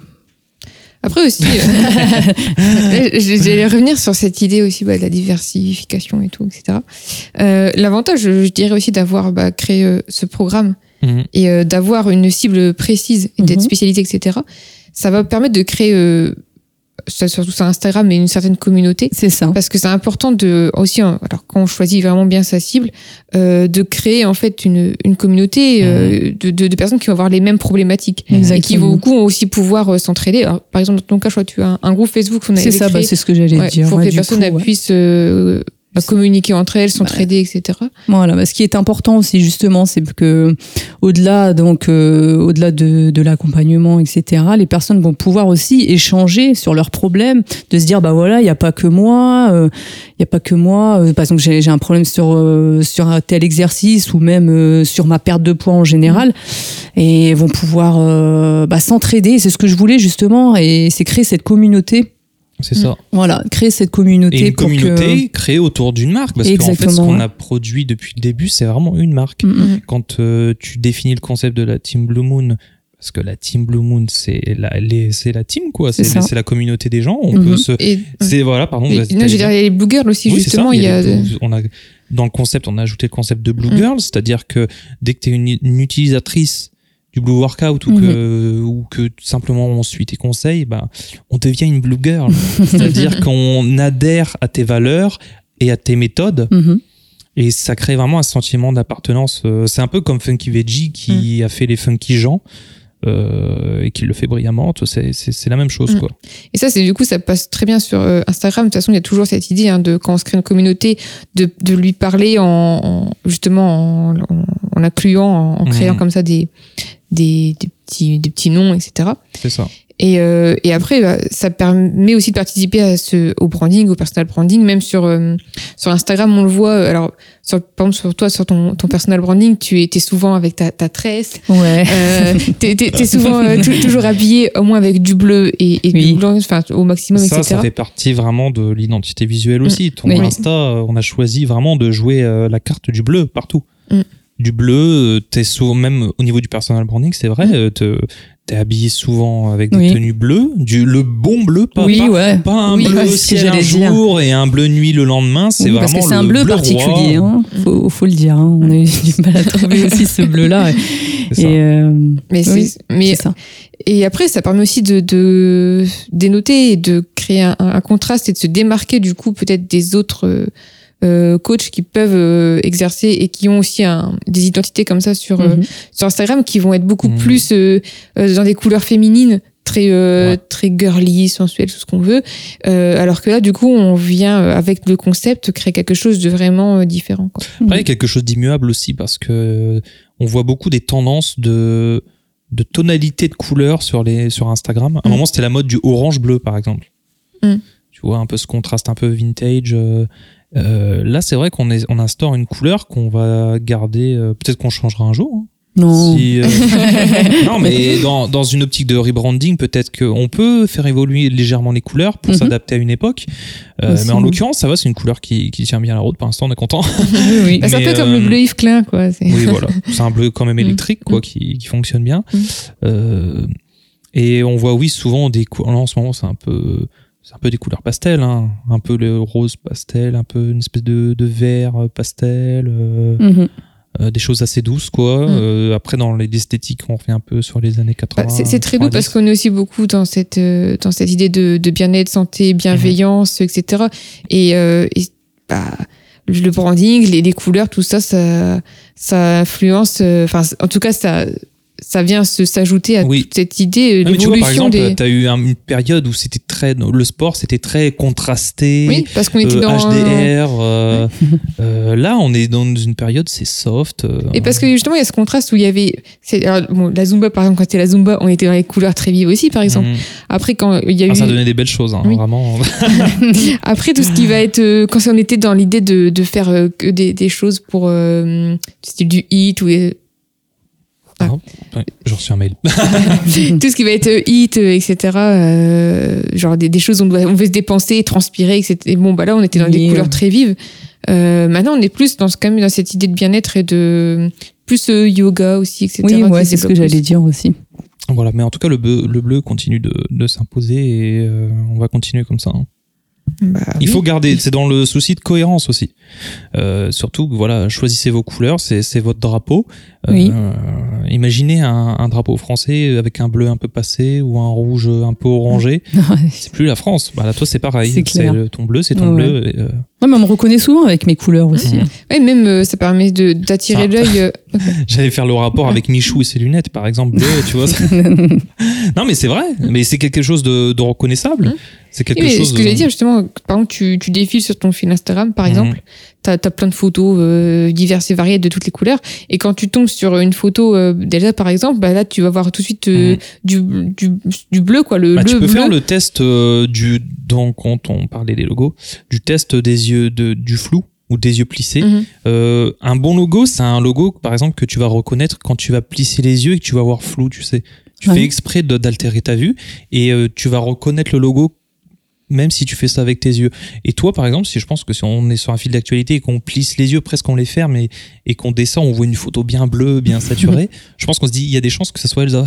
Après aussi, euh, <laughs> <laughs> j'allais revenir sur cette idée aussi bah, de la diversification et tout, etc. Euh, L'avantage, je dirais aussi d'avoir bah, créé euh, ce programme mhm. et euh, d'avoir une cible précise et d'être Mhm. spécialisé, etc. Ça va permettre de créer, euh, surtout sur Instagram, mais une certaine communauté. c'est ça. Parce que c'est important de aussi, hein, alors quand on choisit vraiment bien sa cible, euh, de créer en fait une, une communauté euh, de, de, de personnes qui vont avoir les mêmes problématiques et qui Exactement. vont beaucoup aussi pouvoir euh, s'entraider. Par exemple, dans ton cas, je crois tu as un, un groupe Facebook qu'on C'est ça, bah, c'est ce que j'allais ouais, dire. pour ouais, que les personnes coup, elles ouais. puissent euh, bah, communiquer entre elles, s'entraider, etc. Voilà, bah, ce qui est important aussi justement, c'est que au-delà donc euh, au-delà de, de l'accompagnement, etc. Les personnes vont pouvoir aussi échanger sur leurs problèmes, de se dire bah voilà, il y a pas que moi, euh, il y a pas que moi. euh, par exemple, j'ai j'ai un problème sur euh, sur un tel exercice ou même euh, sur ma perte de poids en général, et vont pouvoir euh, bah, s'entraider. C'est ce que je voulais justement, et c'est créer cette communauté C'est ça. Voilà, créer cette communauté. Et une pour que- communauté créée autour d'une marque. Parce qu'en fait, ce qu'on a produit depuis le début, c'est vraiment une marque. Mm, mm. Quand euh, tu définis le concept de la Team Blue Moon, parce que la Team Blue Moon, c'est la, c'est la team, quoi. C'est la communauté des gens. On peut se. C'est voilà, pardon. et- non, je veux dire, il y a les Blue Girls aussi, Oui, justement. il y a, les on a dans le concept, on a ajouté le concept de Blue Mm. Girl, c'est-à-dire que dès que tu es une, une utilisatrice du Blue Workout ou Mhm. que ou que simplement on suit tes conseils, bah on devient une Blue <laughs> Girl. c'est-à-dire qu'on adhère à tes valeurs et à tes méthodes Mhm. et ça crée vraiment un sentiment d'appartenance. Euh, C'est un peu comme Funky Veggie qui Mm. a fait les Funky Gens. euh, et qui le fait brillamment, c'est la même chose quoi. Et ça, c'est du coup, ça passe très bien sur euh, Instagram. De toute façon, il y a toujours cette idée hein, de quand on se crée une communauté, de, de lui parler en, en- justement en, en, en incluant, en, en créant Mhm. comme ça des, des, des petits, des petits noms, etc. C'est ça. Et, euh, et après, bah, ça permet aussi de participer à ce, au branding, au personal branding. Même sur, euh, sur Instagram, on le voit. euh, Alors, sur, par exemple, sur toi, sur ton, ton personal branding, tu étais souvent avec ta, ta tresse. Ouais. Euh, t'es, t'es- t'es souvent euh, tou- toujours habillé au moins avec du bleu et, et Oui. du blanc, enfin au maximum, Ça, etc. ça fait partie vraiment de l'identité visuelle aussi. Ton Oui. Insta, euh, on a choisi vraiment de jouer euh, la carte du bleu partout. Mm. Du bleu, euh, t'es souvent, même au niveau du personal branding, c'est vrai, euh, te- t'es habillé souvent avec des Oui. tenues bleues, du, le bon bleu, pas, oui, pas, ouais. pas un Oui, bleu ciel un j'allais dire. jour et un bleu nuit le lendemain, c'est Oui, vraiment parce que c'est le un bleu, particulier, hein. faut, faut le dire. hein. On a eu du mal à trouver <laughs> aussi ce bleu-là. Et, euh, Mais, oui, c'est, mais c'est ça. et après, ça permet aussi de, de dénoter et de créer un, un contraste et de se démarquer du coup peut-être des autres euh, coachs qui peuvent euh, exercer et qui ont aussi un, des identités comme ça sur euh, Mhm. sur Instagram qui vont être beaucoup Mhm. plus euh, dans des couleurs féminines très euh, Ouais. très girly sensuelles tout ce qu'on veut Euh, alors que là du coup on vient euh, avec le concept créer quelque chose de vraiment euh, différent quoi. Après, il y a quelque chose d'immuable aussi parce que on voit beaucoup des tendances de, de tonalité de couleurs sur, les, sur Instagram. À un Mm. moment, c'était la mode du orange-bleu, par exemple. Mm. Tu vois, un peu ce contraste un peu vintage. euh, euh, là, c'est vrai qu'on on instaure une couleur qu'on va garder. euh, Peut-être qu'on changera un jour. hein. Non. Si, euh, <laughs> non, mais dans, dans une optique de rebranding, peut-être qu'on peut faire évoluer légèrement les couleurs pour Mhm. s'adapter à une époque. Euh, Aussi. mais en l'occurrence, ça va, c'est une couleur qui, qui tient bien la route. Pour l'instant, on est content. <laughs> Oui, oui. Bah, c'est un peu comme euh, le bleu Yves Klein quoi. c'est- Oui, <laughs> voilà. C'est un bleu quand même Mm. électrique, quoi, Mm. qui, qui fonctionne bien. Mm. Euh, et on voit, oui, souvent des couleurs. En ce moment, c'est un peu. C'est un peu des couleurs pastel, hein. un peu le rose pastel, un peu une espèce de, de vert pastel, euh, Mhm. euh, des choses assez douces quoi. Mm. Euh, après dans les esthétiques, on revient un peu sur les années 80. Bah, c'est très doux 90. parce qu'on est aussi beaucoup dans cette euh, dans cette idée de, de bien-être, santé, bienveillance, etc. Et, euh, et, bah, le branding, les, les couleurs, tout ça, ça, ça influence. euh, Enfin, en tout cas, ça ça vient se s'ajouter à Oui. toute cette idée, mais tu vois, par exemple, des. tu as eu un- une période où c'était très. Le sport, c'était très contrasté. Oui, parce qu'on était euh, dans. HDR. euh, euh, là, on est dans une période, c'est soft. euh, Et parce que justement, il y a ce contraste où il y avait. c'est- alors, bon, la Zumba, par exemple, quand c'était la Zumba, on était dans les couleurs très vives aussi, par exemple. mhm. Après, quand il y a Ah, eu. ça donnait des belles choses, hein, Oui. vraiment. <laughs> Après, tout ce qui va être. euh, quand on était dans l'idée de, de faire euh, que des, des choses pour. Euh, style du hit ou. Euh, Ouais, J'en reçu un mail. <laughs> tout ce qui va être euh, hit, euh, etc. euh, genre des, des choses où on, doit, on veut se dépenser, transpirer, etc. Et bon, bah là, on était dans des couleurs ouais. très vives. Euh, maintenant, on est plus dans, ce- quand même dans cette idée de bien-être et de. Plus euh, yoga aussi, etc. Oui, ouais, c'est ce que j'allais dire aussi. voilà, mais en tout cas, le bleu, le bleu continue de, de s'imposer et euh, on va continuer comme ça. hein. Bah, Il oui. faut garder, c'est dans le souci de cohérence aussi. Euh, surtout, que, voilà, choisissez vos couleurs, c'est votre drapeau. Euh, Oui. imaginez un, un drapeau français avec un bleu un peu passé ou un rouge un peu orangé. <laughs> C'est plus la France. Bah là, toi, c'est pareil. C'est ton bleu, c'est ton Ouais. bleu. et, euh, Ouais, mais on me reconnaît souvent avec mes couleurs aussi. Mhm. Ouais, même euh, ça permet de d'attirer l'œil. <laughs> euh, J'allais faire le rapport avec Michou et ses lunettes, par exemple, bleu, tu vois. <laughs> non, mais c'est vrai. Mais c'est quelque chose de, de reconnaissable. Mhm. C'est quelque Oui, mais chose. ce que de- j'allais dire justement, par exemple, tu, tu défiles sur ton fil Instagram, par Mhm. exemple, t'as as plein de photos euh, diverses et variées de toutes les couleurs, et quand tu tombes sur une photo euh, déjà, par exemple, bah là, tu vas voir tout de suite euh, Mhm. du, du, du bleu, quoi, le Bah, tu peux bleu. faire le test euh, du donc quand on parlait des logos, du test des yeux de, du flou ou des yeux plissés. Mhm. Un bon logo, c'est un logo par exemple que tu vas reconnaître quand tu vas plisser les yeux et que tu vas voir flou, tu sais. Tu Ouais. fais exprès d'altérer ta vue et tu vas reconnaître le logo même si tu fais ça avec tes yeux. Et toi, par exemple, si je pense que si on est sur un fil d'actualité et qu'on plisse les yeux, presque on les ferme et, et qu'on descend, on voit une photo bien bleue, bien <laughs> saturée, je pense qu'on se dit, il y a des chances que ce soit Elsa.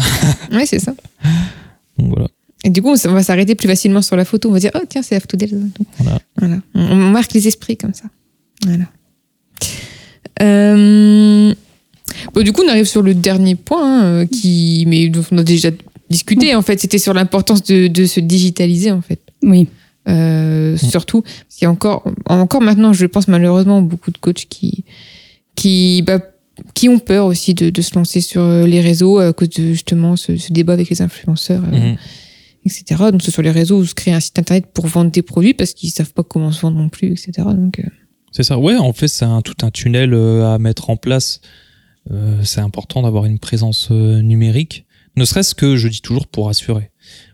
Ouais, c'est ça. <laughs> Donc voilà. Et du coup, on va s'arrêter plus facilement sur la photo. On va dire, oh tiens, c'est la photo d'Elsa. Voilà. Voilà. On, marque les esprits comme ça. Voilà. Euh, Bon, du coup, on arrive sur le dernier point, hein, qui, mais on a déjà discuté. En fait, c'était sur l'importance de, de se digitaliser, en fait. Oui. Euh, Surtout, parce qu'il y a encore, encore maintenant, je pense malheureusement, beaucoup de coachs qui, qui, bah, qui ont peur aussi de, de se lancer sur les réseaux à cause de justement ce, ce débat avec les influenceurs, euh, Mhm. etc. Donc, c'est sur les réseaux où se créer un site internet pour vendre des produits parce qu'ils savent pas comment se vendre non plus, etc. Donc, euh, C'est ça. Ouais, en fait, c'est un, tout un tunnel euh, à mettre en place. Euh, c'est important d'avoir une présence euh, numérique, ne serait-ce que, je dis toujours, pour assurer.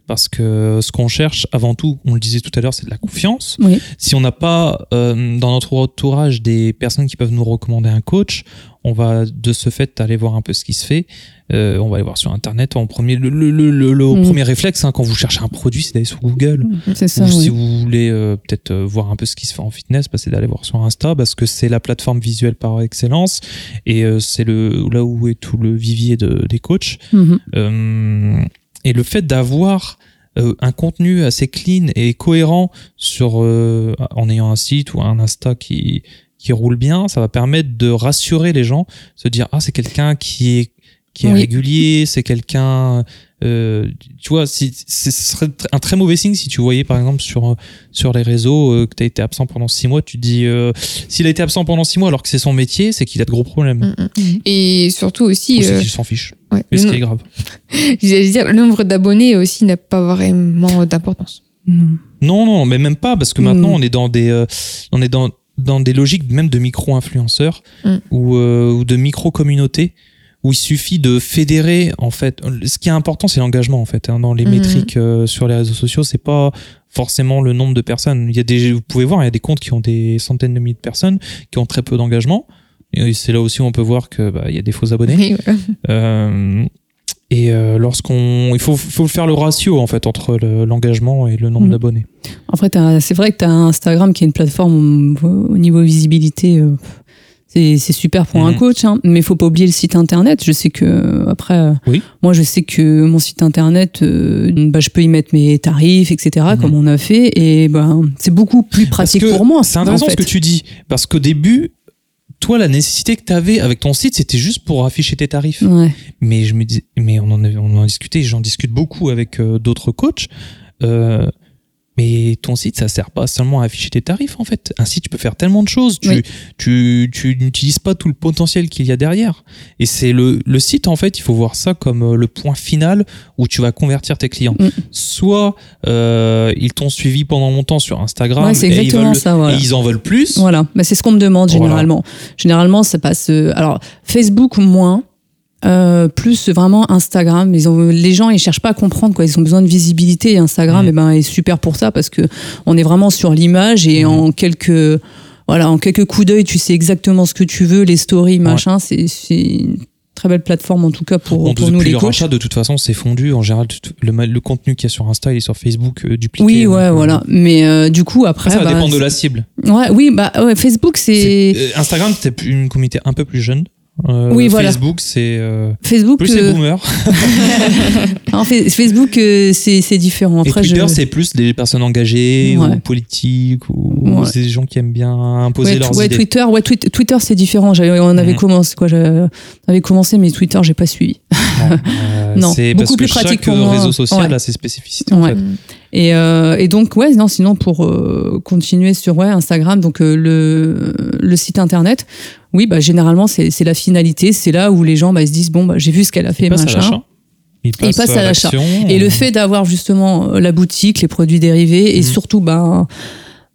Parce que ce qu'on cherche avant tout, on le disait tout à l'heure, c'est de la confiance. Oui. Si on n'a pas euh, dans notre entourage des personnes qui peuvent nous recommander un coach, on va de ce fait aller voir un peu ce qui se fait. Euh, on va aller voir sur Internet. En premier, le, le, le, le- le Mhm. premier réflexe, hein, quand vous cherchez un produit, c'est d'aller sur Google. C'est ça, Ou oui. si vous voulez euh, peut-être euh, voir un peu ce qui se fait en fitness, bah, c'est d'aller voir sur Insta parce que c'est la plateforme visuelle par excellence et euh, c'est le là où est tout le vivier de, des coachs. Mhm. Euh, et le fait d'avoir euh, un contenu assez clean et cohérent sur euh, en ayant un site ou un Insta qui qui roule bien, ça va permettre de rassurer les gens, se dire ah c'est quelqu'un qui est qui est Oui. régulier, c'est quelqu'un euh, tu vois, si, c'est- ce serait un très mauvais signe si tu voyais par exemple sur sur les réseaux euh, que tu as été absent pendant six mois, tu te dis euh, s'il a été absent pendant six mois alors que c'est son métier, c'est qu'il a de gros problèmes. mm, mm. et surtout aussi, Ou euh, qu'il s'en fiche. ouais, Et le ce qui est grave. <laughs> J'allais dire, le nombre d'abonnés aussi n'a pas vraiment d'importance. Non, non, mais même pas, parce que maintenant Mm. on est dans des, euh, on est dans, dans des logiques même de micro-influenceurs Mm. ou, euh, ou de micro-communautés où il suffit de fédérer en fait. Ce qui est important, c'est l'engagement en fait. hein, dans les Mhm. métriques euh, sur les réseaux sociaux, c'est pas forcément le nombre de personnes. Il y a des, vous pouvez voir, il y a des comptes qui ont des centaines de milliers de personnes qui ont très peu d'engagement. Et c'est là aussi où on peut voir que bah, il y a des faux abonnés. Oui, voilà. Euh, et euh, lorsqu'on, il faut, faut faire le ratio en fait entre le- l'engagement et le nombre Mhm. d'abonnés. Après, t'as- c'est vrai que tu as Instagram qui est une plateforme au niveau visibilité. C'est super pour un Mhm. coach, hein, mais faut pas oublier le site internet. Je sais que après, Oui. moi je sais que mon site internet, euh, bah, je peux y mettre mes tarifs, etc. Mhm. Comme on a fait, et ben c'est beaucoup plus pratique pour moi. C'est en intéressant fait. ce que tu dis. Parce qu'au début, toi, la nécessité que tu avais avec ton site, c'était juste pour afficher tes tarifs. Ouais. Mais je me dis, mais on en, a, on en a discuté, j'en discute beaucoup avec euh, d'autres coachs. Euh, mais ton site, ça sert pas seulement à afficher tes tarifs, en fait. Un site, tu peux faire tellement de choses. Tu, Oui. tu, tu n'utilises pas tout le potentiel qu'il y a derrière. Et c'est le, le site, en fait, il faut voir ça comme euh, le point final où tu vas convertir tes clients. Mm. Soit euh, ils t'ont suivi pendant longtemps sur Instagram Ouais, c'est et, ils veulent- ça. Voilà. et ils en veulent plus. Voilà, bah, c'est ce qu'on me demande Voilà. généralement. Généralement, ça passe. euh, alors, Facebook moins, euh, plus vraiment Instagram. Ils ont, les gens, ils cherchent pas à comprendre quoi. Ils ont besoin de visibilité. Et Instagram, Mhm. eh ben, est super pour ça parce que on est vraiment sur l'image et en quelques, voilà, en quelques coups d'œil, tu sais exactement ce que tu veux, les stories, machin. C'est, c'est une très belle plateforme en tout cas pour, Bon, pour nous les le coachs. rachat, de toute façon, c'est fondu. En général, le, le contenu qu'il y a sur Insta, il est sur Facebook euh, dupliqué. Oui, ouais, euh, voilà. Mais euh, du coup, après, ça va bah, dépendre de la cible. ouais, oui, bah ouais, Facebook, c'est euh, Instagram, c'est une communauté un peu plus jeune. Euh, Oui, voilà. Facebook, c'est euh, Facebook. plus les euh, boomers. <laughs> En fait, Facebook, euh, c'est c'est différent. Et Après, Twitter, je... c'est plus des personnes engagées Ouais. ou politiques ou Ouais. c'est des gens qui aiment bien imposer ouais, leurs idées. Twitter, ouais, Twi- Twitter, c'est différent. On avait Mhm. commencé quoi j'avais- commencé, mais Twitter, j'ai pas suivi. <laughs> Non, c'est beaucoup parce que plus pratique chaque réseau social a ses spécificités. en fait. Et, euh, et donc, ouais, non, sinon pour euh, continuer sur ouais, Instagram, donc euh, le, le site internet, oui, bah généralement c'est c'est la finalité, c'est là où les gens bah, ils se disent bon, bah, j'ai vu ce qu'elle a fait, machin. l'achat. Il passe, passe à l'achat. Et le fait d'avoir justement euh, la boutique, les produits dérivés, et Mhm. surtout, ben,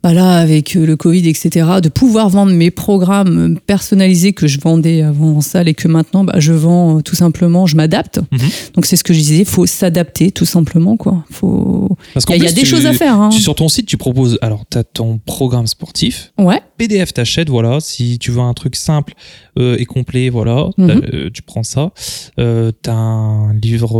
bah là, avec euh, le Covid, etc., de pouvoir vendre mes programmes personnalisés que je vendais avant en salle et que maintenant, bah, je vends euh, tout simplement, je m'adapte. Mhm. Donc c'est ce que je disais, il faut s'adapter tout simplement, quoi. Faut... Parce Il y a, y des tu- choses à faire. Hein. tu- sur ton site, tu proposes. Alors, tu as ton programme sportif. Ouais, PDF, t'achètes, voilà. Si tu veux un truc simple euh, et complet, voilà, Mhm. euh, tu prends ça. Euh, t'as un livre,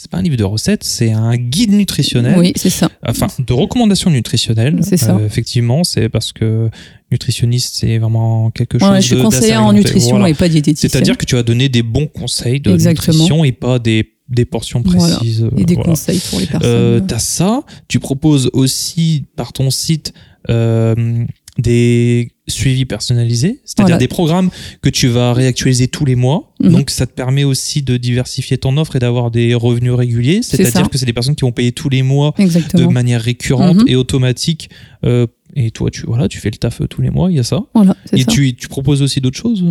c'est pas un livre de recettes, c'est un guide nutritionnel. oui, c'est ça. Enfin, de recommandations nutritionnelles. C'est ça. Euh, effectivement, c'est parce que nutritionniste, c'est vraiment quelque chose Ouais, je suis conseillère en nutrition Voilà. et pas diététicienne. C'est-à-dire que tu vas donner des bons conseils de Exactement. nutrition et pas des, des portions Voilà. précises. Et des Voilà. conseils pour les personnes. Euh, t'as ça. Tu proposes aussi par ton site euh, des suivis personnalisés, c'est-à-dire Voilà. des programmes que tu vas réactualiser tous les mois. Mhm. Donc ça te permet aussi de diversifier ton offre et d'avoir des revenus réguliers. C'est-à-dire que c'est des personnes qui vont payer tous les mois de manière récurrente Mhm. et automatique. Euh, et toi, tu voilà, tu fais le taf euh, tous les mois. Il y a ça. Voilà, Et ça. tu, tu proposes aussi d'autres choses.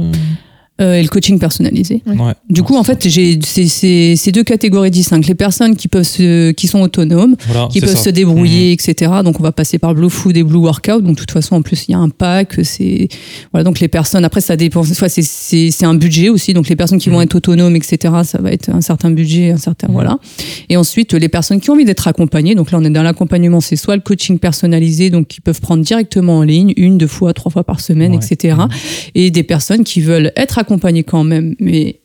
Euh et le coaching personnalisé. Ouais. Du coup, en fait, j'ai c'est- c'est c'est deux catégories distinctes. Les personnes qui peuvent se, qui sont autonomes, voilà, qui peuvent ça. Mhm. se débrouiller, etc. Donc, on va passer par Blue Food et Blue Workout. Donc, de toute façon, en plus, il y a un pack. C'est voilà. Donc, les personnes. Après, ça dépend. C'est c'est c'est un budget aussi. Donc, les personnes qui vont Mhm. être autonomes, etc. Ça va être un certain budget, un certain Mhm. voilà. Et ensuite, les personnes qui ont envie d'être accompagnées. Donc là, on est dans l'accompagnement. C'est soit le coaching personnalisé, donc qui peuvent prendre directement en ligne, une, deux fois, trois fois par semaine, Ouais. etc. Mhm. Et des personnes qui veulent être accompagnées quand même, mais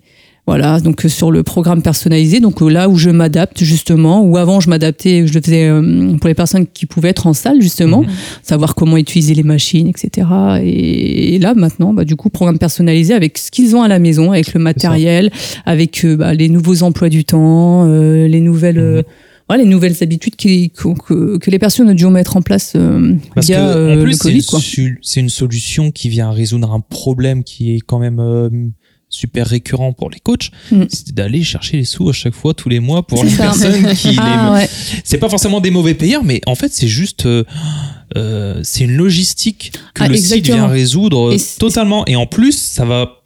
voilà, donc euh, sur le programme personnalisé, donc euh, là où je m'adapte justement, où avant je m'adaptais, je le faisais euh, pour les personnes qui pouvaient être en salle justement, Mhm. savoir comment utiliser les machines, etc. Et, là maintenant, bah, du coup, programme personnalisé avec ce qu'ils ont à la maison, avec le matériel, avec bah, les nouveaux emplois du temps, euh, les nouvelles. Mhm. Euh, voilà, les nouvelles habitudes qui, que, que- que les personnes ont dû mettre en place euh, Parce via que, euh, en plus, le c'est Covid. c'est une solution qui vient résoudre un problème qui est quand même euh, super récurrent pour les coachs. Mm. C'est d'aller chercher les sous à chaque fois, tous les mois, pour les ça. personnes qui <laughs> Ah les... ouais, C'est pas forcément des mauvais payeurs, mais en fait, c'est juste... euh, euh, c'est une logistique que Ah, le site vient résoudre euh, Et totalement. Et en plus, ça va,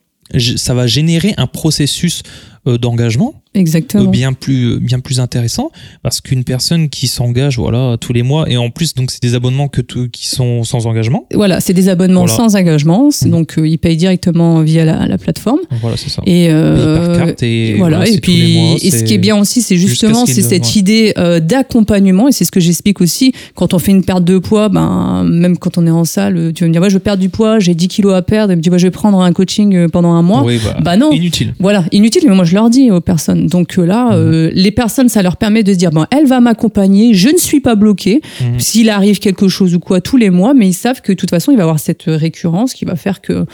ça va générer un processus euh, d'engagement euh, exactement. bien plus bien plus intéressant parce qu'une personne qui s'engage voilà tous les mois et en plus donc c'est des abonnements que tout- qui sont sans engagement Voilà, c'est des abonnements Voilà. sans engagement, Mhm. donc euh, ils payent directement via la, la plateforme. voilà c'est ça Et, euh, par carte et voilà, et puis mois, et ce qui est bien aussi, c'est justement ce c'est cette ouais. idée euh, d'accompagnement et c'est ce que j'explique aussi quand on fait une perte de poids, ben même quand on est en salle, tu vas me dire ouais, je perdre du poids, j'ai 10 kilos à perdre, et me bah, je vais prendre un coaching euh, pendant un mois. Oui, bah, Bah non. inutile Voilà, inutile, mais moi je leur dis aux personnes. Donc euh, là, Mhm. euh, les personnes, ça leur permet de se dire, bon, elle va m'accompagner, je ne suis pas bloquée. Mhm. S'il arrive quelque chose ou quoi tous les mois, mais ils savent que de toute façon, il va y avoir cette récurrence qui va faire que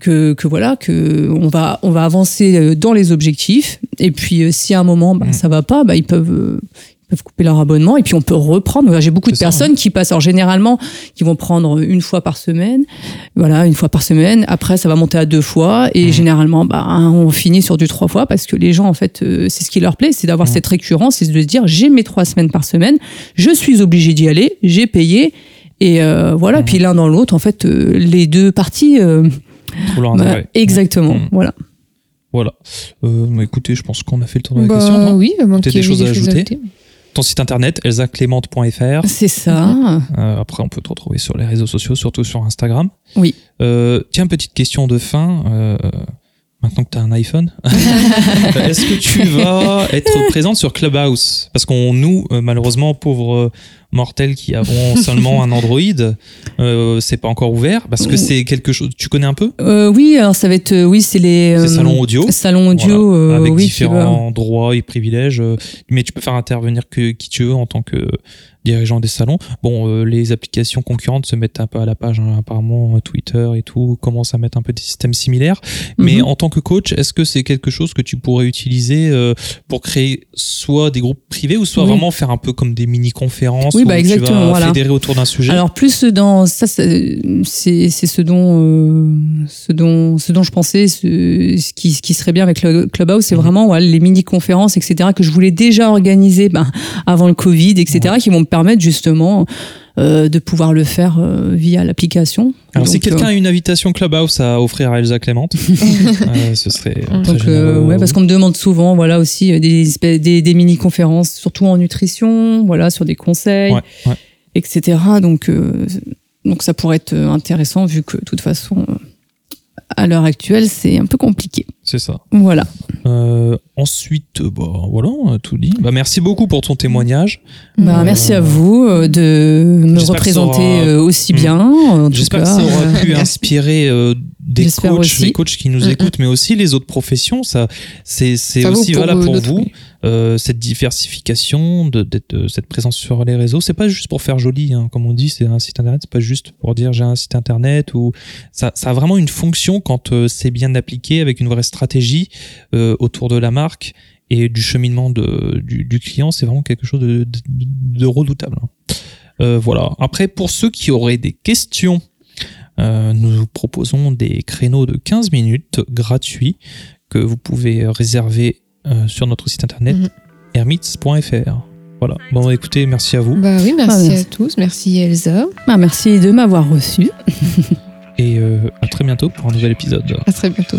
que, que voilà que on va on va avancer euh, dans les objectifs et puis euh, si à un moment bah, Mhm. ça va pas bah, ils peuvent euh, peuvent couper leur abonnement et puis on peut reprendre. J'ai beaucoup de C'est ça, personnes qui passent alors généralement qui vont prendre une fois par semaine. Voilà une fois par semaine. Après ça va monter à deux fois et Mhm. généralement bah on finit sur du trois fois parce que les gens en fait euh, c'est ce qui leur plaît c'est d'avoir Mhm. cette récurrence et de se dire j'ai mes trois semaines par semaine je suis obligé d'y aller j'ai payé et euh, voilà. Mhm. puis l'un dans l'autre en fait euh, les deux parties euh, Trouve leur bah, intérêt. exactement voilà. Voilà. Euh, bah, écoutez je pense qu'on a fait le tour de la Bah, question non oui, qu'il y des ait choses à ajouter ton site internet elsaclémente.fr c'est ça. Euh, après on peut te retrouver sur les réseaux sociaux surtout sur Instagram. Oui. Euh, tiens petite question de fin euh, Maintenant que tu as un iPhone, <laughs> est-ce que tu vas être <laughs> présente sur Clubhouse? Parce qu'on nous, euh, malheureusement, pauvres euh, mortels qui avons <laughs> seulement un Android, euh, c'est pas encore ouvert parce que c'est quelque chose. Tu connais un peu? Euh, oui alors ça va être euh, oui c'est les euh, salon audio. salons audio Voilà, euh, avec oui, différents droits et privilèges, euh, mais tu peux faire intervenir que qui tu veux en tant que dirigeant des salons. Bon, euh, les applications concurrentes se mettent un peu à la page, hein, apparemment euh, Twitter et tout commencent à mettre un peu des systèmes similaires. Mais Mhm. en tant que coach, est-ce que c'est quelque chose que tu pourrais utiliser euh, pour créer soit des groupes privés ou soit Oui. vraiment faire un peu comme des mini-conférences Oui, où bah, tu vas voilà. fédérer autour d'un sujet? Alors plus dans ça, c'est ce dont euh, ce dont ce dont je pensais, ce, ce qui ce qui serait bien avec le Clubhouse, c'est Mhm. vraiment voilà, les mini conférences, etc. que je voulais déjà organiser ben, avant le Covid, etc. qui vont me permettre justement euh, de pouvoir le faire euh, via l'application. Alors si Donc, quelqu'un euh, a une invitation Clubhouse à offrir à Elsa Clémente, <laughs> euh, ce serait très donc, euh, ouais, parce qu'on me demande souvent, voilà aussi des, espèces- des, des mini conférences, surtout en nutrition, voilà sur des conseils. Ouais, ouais. etc. Donc, euh, donc ça pourrait être intéressant vu que de toute façon, euh, à l'heure actuelle, c'est un peu compliqué. C'est ça. Voilà. Euh, ensuite, euh, bah, voilà, on a tout dit. Bah, merci beaucoup pour ton témoignage. Bah, Euh, merci à vous euh, de me représenter aura- aussi bien. J'espère que ça aura euh, pu <laughs> inspirer des coachs, aussi. les coachs qui nous Mm, écoutent, mais aussi les autres professions. Ça, c'est aussi pour, valable euh, pour d'autres, vous. Euh, cette diversification, de, de cette présence sur les réseaux, c'est pas juste pour faire joli, hein, comme on dit, c'est un site internet, c'est pas juste pour dire j'ai un site internet ou ça, ça a vraiment une fonction quand euh, c'est bien appliqué avec une vraie stratégie euh, autour de la marque et du cheminement de, du, du client, c'est vraiment quelque chose de, de, de redoutable. hein. Euh, voilà. Après, pour ceux qui auraient des questions, euh, nous vous proposons des créneaux de 15 minutes gratuits que vous pouvez réserver euh, sur notre site internet Mhm. hermits.fr. Voilà. Bon, écoutez, merci à vous Bah oui, merci, Ah, merci. à tous. Merci Elsa. bah, merci de m'avoir reçu. et euh, à très bientôt pour un nouvel épisode. À très bientôt.